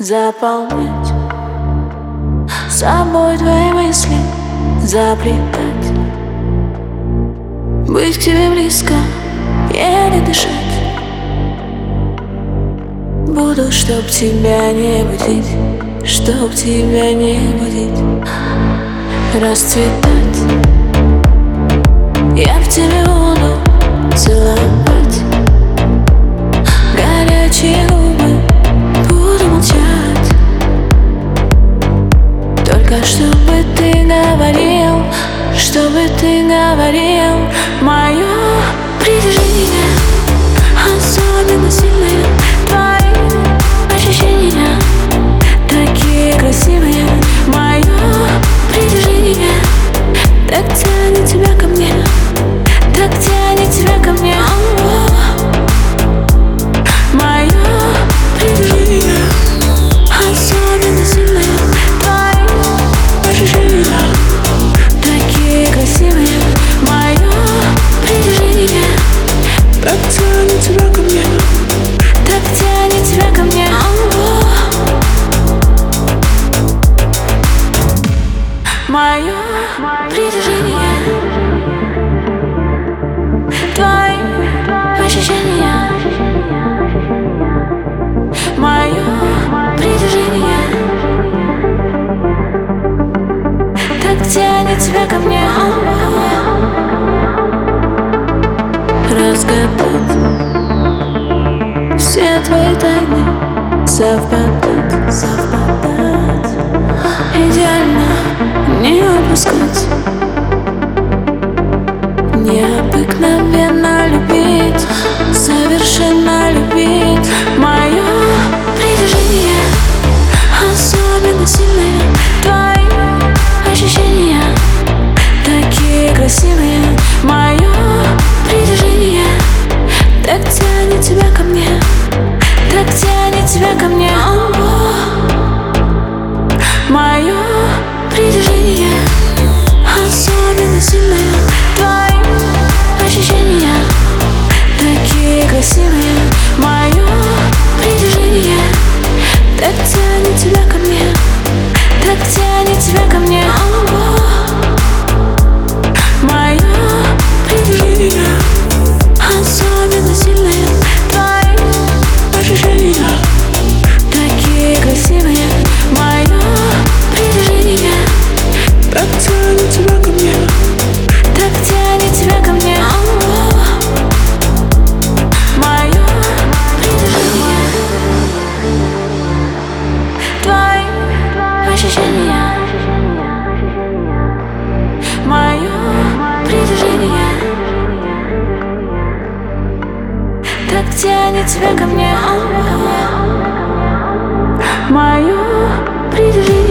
Заполнять. Собой твои мысли Заплетать. Быть к тебе близко, еле дышать. Буду, чтоб тебя не будить Чтоб тебя не будить. Расцветать. Я в тебе буду целовать. только чтобы ты говорил, чтобы ты говорил мое. Мое притяжение Твои ощущения Мое притяжение Так тянет тебя ко мне Разгадать Все твои тайны совпадать. совпадут. тебе налюбить, совершенно любить. Так тянет тебя ко мне. Мою придержи